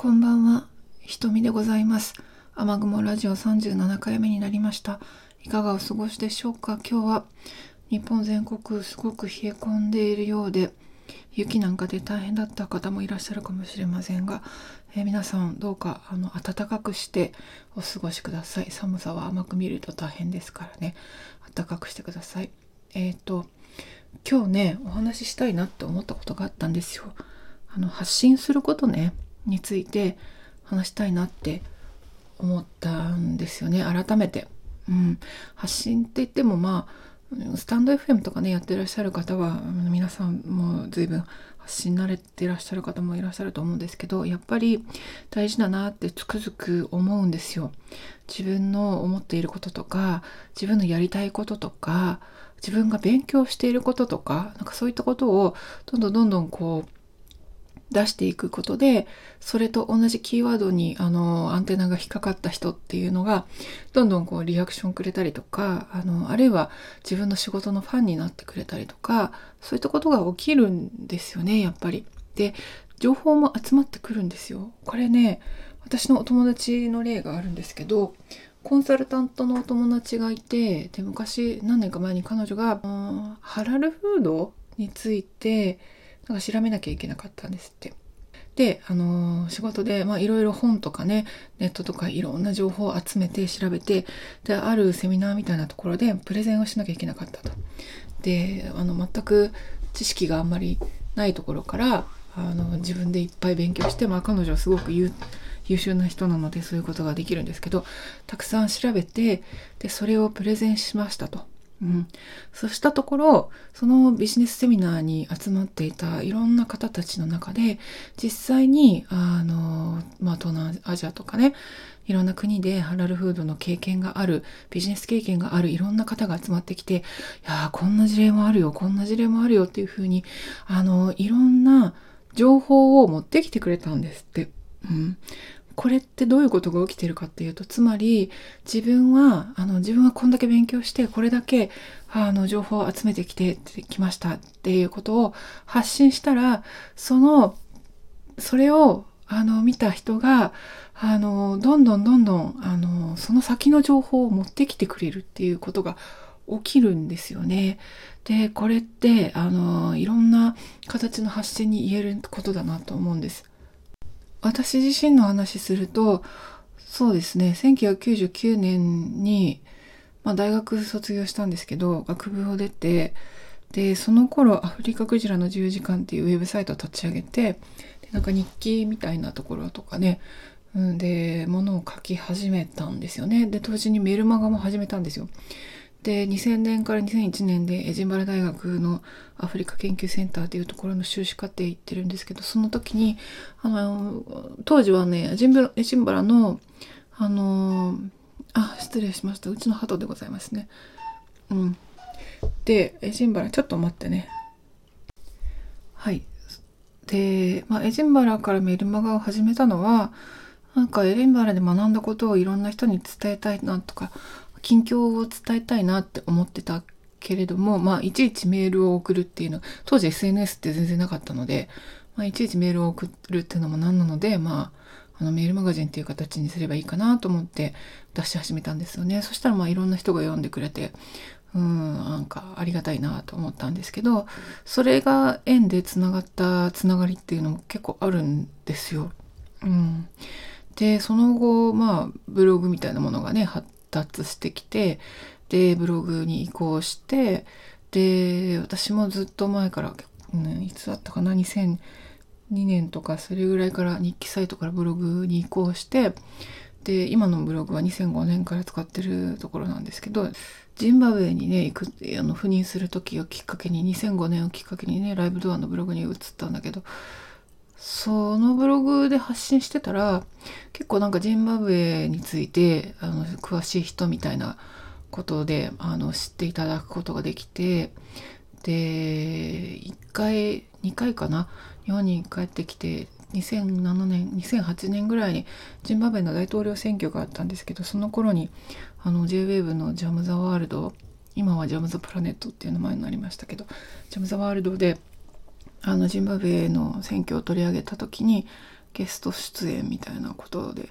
こんばんは、ひとみでございます。雨雲ラジオ37回目になりました。いかがお過ごしでしょうか？今日は日本全国すごく冷え込んでいるようで、雪なんかで大変だった方もいらっしゃるかもしれませんが、え、皆さんどうかあの暖かくしてお過ごしください。寒さは甘く見ると大変ですからね、暖かくしてください。えっ、ー、と、今日ね、お話ししたいなって思ったことがあったんですよ。あの発信することね。について話したいなって思ったんですよね改めて。うん、発信って言ってもまあスタンド FM とかねやってらっしゃる方は皆さんも随分発信慣れてらっしゃる方もいらっしゃると思うんですけどやっぱり大事だなってつくづく思うんですよ。自分の思っていることとか自分のやりたいこととか自分が勉強していることとかなんかそういったことをどんどんどんどんこう出していくことでそれと同じキーワードにあのアンテナが引っかかった人っていうのがどんどんこうリアクションくれたりとかあのあるいは自分の仕事のファンになってくれたりとかそういったことが起きるんですよねやっぱり。で情報も集まってくるんですよ。これね私のお友達の例があるんですけどコンサルタントのお友達がいてで昔何年か前に彼女がハラルフードについてなんか調べなきゃいけなかったんですって。で、あのー、仕事で、まあ、いろいろ本とかね、ネットとかいろんな情報を集めて調べて、で、あるセミナーみたいなところでプレゼンをしなきゃいけなかったと。で、あの、全く知識があんまりないところから、あの、自分でいっぱい勉強して、まあ、彼女はすごく優秀な人なのでそういうことができるんですけど、たくさん調べて、で、それをプレゼンしましたと。うん、そうしたところそのビジネスセミナーに集まっていたいろんな方たちの中で実際にあの、まあ、東南アジアとかねいろんな国でハラルフードの経験があるビジネス経験があるいろんな方が集まってきていやこんな事例もあるよこんな事例もあるよっていうふうにあのいろんな情報を持ってきてくれたんですって。うん、これってどういうことが起きてるかっていうとつまり自分はあの自分はこんだけ勉強してこれだけあの情報を集めてきてきましたっていうことを発信したらそのそれをあの見た人があのどんどんどんどんあのその先の情報を持ってきてくれるっていうことが起きるんですよね。でこれってあのいろんな形の発信に言えることだなと思うんです。私自身の話すると、そうですね、1999年に、まあ、大学卒業したんですけど、学部を出て、で、その頃、アフリカクジラの自由時間っていうウェブサイトを立ち上げて、でなんか日記みたいなところとかね、で、ものを書き始めたんですよね。で、同時にメルマガも始めたんですよ。で2000年から2001年でエジンバラ大学のアフリカ研究センターっていうところの修士課程行ってるんですけどその時にあの当時はねエジンバラエジンバラのあのあ失礼しました。うちの鳩でございますね。うん。でエジンバラちょっと待ってね。はい。で、まあ、エジンバラからメルマガを始めたのはなんかエジンバラで学んだことをいろんな人に伝えたいなとか近況を伝えたいなって思ってたけれども、まあ、いちいちメールを送るっていうの、当時 SNS って全然なかったので、まあ、いちいちメールを送るっていうのも何なので、まあ、あのメールマガジンっていう形にすればいいかなと思って出し始めたんですよね。そしたらまあいろんな人が読んでくれて、うん、なんかありがたいなと思ったんですけど、それが縁でつながったつながりっていうのも結構あるんですよ。うん。で、その後、まあ、ブログみたいなものがね、発達してきてでブログに移行してで私もずっと前から、ね、いつだったかな2002年とかそれぐらいから日記サイトからブログに移行してで今のブログは2005年から使ってるところなんですけどジンバブエにね行くあの赴任する時をきっかけに2005年をきっかけにねライブドアのブログに移ったんだけどそのブログで発信してたら結構なんかジンバブエについてあの詳しい人みたいなことであの知っていただくことができてで1回2回かな？日本に帰ってきて2007年2008年ぐらいにジンバブエの大統領選挙があったんですけどその頃にあの JWAVE のジャム・ザ・ワールド今はジャム・ザ・プラネットっていう名前になりましたけどジャム・ザ・ワールドであのジンバブエの選挙を取り上げた時にゲスト出演みたいなことで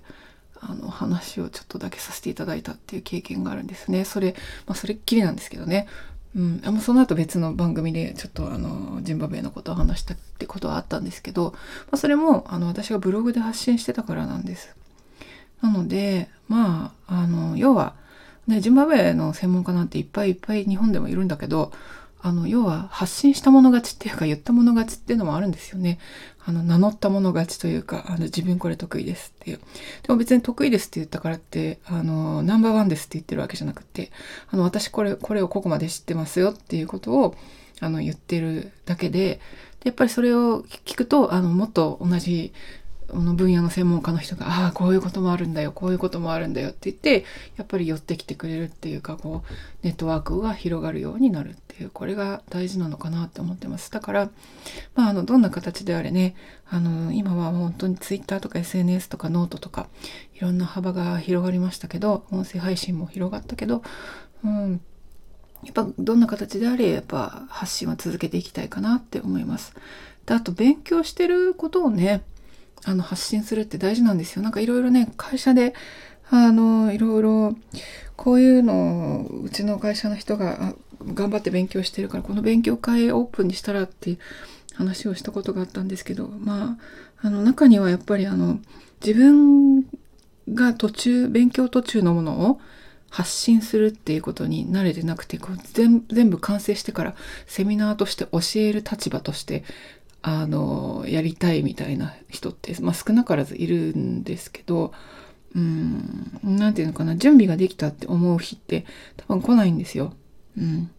あの話をちょっとだけさせていただいたっていう経験があるんですね。それ、まあ、それっきりなんですけどね。うん、あその後別の番組でちょっとあのジンバブエのことを話したってことはあったんですけど、まあ、それもあの私がブログで発信してたからなんです。なのでまああの要は、ね、ジンバブエの専門家なんていっぱいいっぱい日本でもいるんだけどあの、要は発信した者勝ちっていうか言った者勝ちっていうのもあるんですよね。あの、名乗った者勝ちというか、あの、自分これ得意ですっていう。でも別に得意ですって言ったからって、あの、ナンバーワンですって言ってるわけじゃなくて、あの、私これ、これをここまで知ってますよっていうことを、あの、言ってるだけで、でやっぱりそれを聞くと、あの、もっと同じの分野の専門家の人が、ああ、こういうこともあるんだよ、こういうこともあるんだよって言って、やっぱり寄ってきてくれるっていうか、こう、ネットワークが広がるようになるっていう、これが大事なのかなって思ってます。だから、まあ、あの、どんな形であれね、あの、今は本当に Twitter とか SNS とかノートとか、いろんな幅が広がりましたけど、音声配信も広がったけど、うん、やっぱどんな形であれ、やっぱ発信は続けていきたいかなって思います。で、あと勉強してることをね、あの発信するって大事なんですよ。なんかいろいろね、会社で、あの、いろいろ、こういうのをうちの会社の人が頑張って勉強してるから、この勉強会オープンにしたらって話をしたことがあったんですけど、まあ、あの中にはやっぱりあの、自分が途中、勉強途中のものを発信するっていうことに慣れてなくて、こう全部完成してからセミナーとして教える立場としてあの、やりたいみたいな人って、まあ、少なからずいるんですけど、うん、なんていうのかな、準備ができたって思う日って多分来ないんですよ。うん。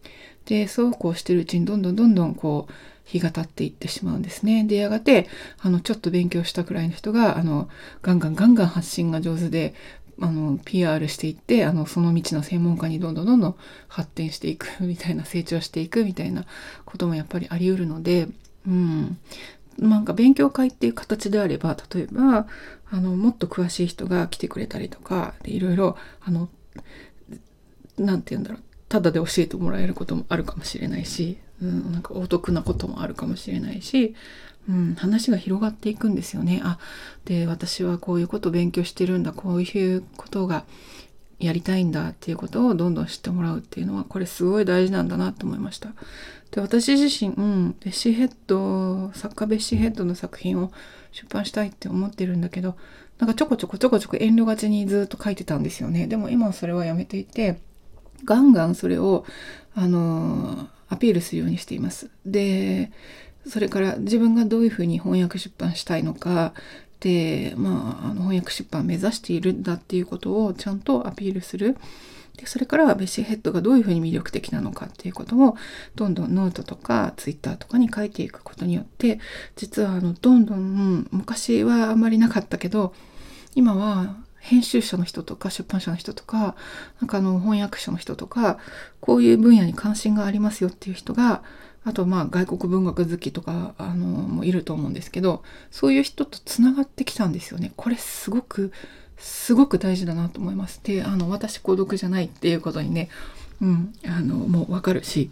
で、そうこうしてるうちにどんどんどんどんこう、日が経っていってしまうんですね。で、やがて、あの、ちょっと勉強したくらいの人が、あの、ガンガンガンガン発信が上手で、あの、PR していって、あの、その道の専門家にどんどんどんどん発展していくみたいな、成長していくみたいなこともやっぱりあり得るので、うん。なんか勉強会っていう形であれば、例えば、あの、もっと詳しい人が来てくれたりとか、でいろいろ、あの、なんて言うんだろう、ただで教えてもらえることもあるかもしれないし、うん、なんかお得なこともあるかもしれないし、うん、話が広がっていくんですよね。あ、で、私はこういうことを勉強してるんだ、こういうことがやりたいんだっていうことをどんどん知ってもらうっていうのは、これすごい大事なんだなと思いました。で、私自身、うん、ベッシーヘッド、作家ベッシーヘッドの作品を出版したいって思ってるんだけど、なんかちょこちょこちょこちょこ遠慮がちにずっと書いてたんですよね。でも今はそれはやめていて、ガンガンそれを、あのアピールするようにしています。で、それから自分がどういうふうに翻訳出版したいのか、で、まあ、あの翻訳出版を目指しているんだっていうことをちゃんとアピールする。でそれからベッシーヘッドがどういうふうに魅力的なのかっていうことをどんどんノートとかツイッターとかに書いていくことによって実はあのどんどん昔はあんまりなかったけど今は編集者の人とか出版社の人とかなんかあの翻訳者の人とかこういう分野に関心がありますよっていう人があとまあ外国文学好きとかあのもいると思うんですけどそういう人とつながってきたんですよね。これすごくすごく大事だなと思います。で、あの、私孤独じゃないっていうことにね、うん、あの、もうわかるし、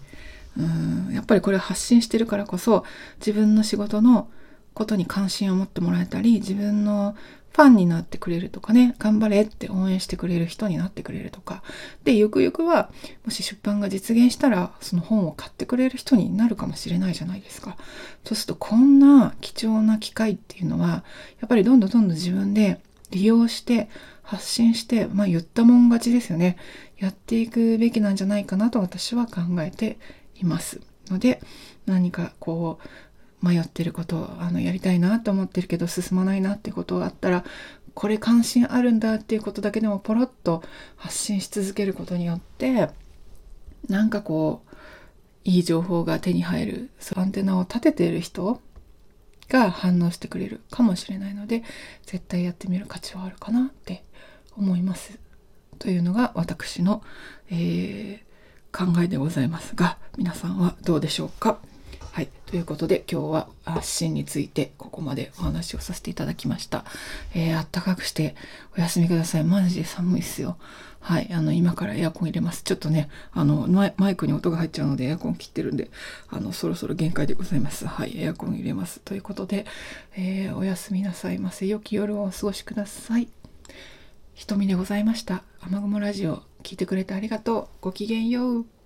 うん、やっぱりこれ発信してるからこそ、自分の仕事のことに関心を持ってもらえたり、自分のファンになってくれるとかね、頑張れって応援してくれる人になってくれるとか、で、ゆくゆくは、もし出版が実現したら、その本を買ってくれる人になるかもしれないじゃないですか。そうすると、こんな貴重な機会っていうのは、やっぱりどんどんどんどん自分で利用して発信して、まあ言ったもん勝ちですよね。やっていくべきなんじゃないかなと私は考えています。ので、何かこう、迷ってることあのやりたいなと思ってるけど進まないなってことがあったら、これ関心あるんだっていうことだけでもポロッと発信し続けることによって、なんかこう、いい情報が手に入る、アンテナを立てている人が反応してくれるかもしれないので絶対やってみる価値はあるかなって思います。というのが私の、えー、考えでございますが皆さんはどうでしょうか？はい。ということで今日は発信についてここまでお話をさせていただきました。えー、あったかくしてお休みください。マジで寒いっすよ。はい。あの、今からエアコン入れます。ちょっとね、あの、マイクに音が入っちゃうのでエアコン切ってるんで、あの、そろそろ限界でございます。はい。エアコン入れます。ということで、えー、おやすみなさいませ。良き夜をお過ごしください。ひとみでございました。雨雲ラジオ聞いてくれてありがとう。ごきげんよう。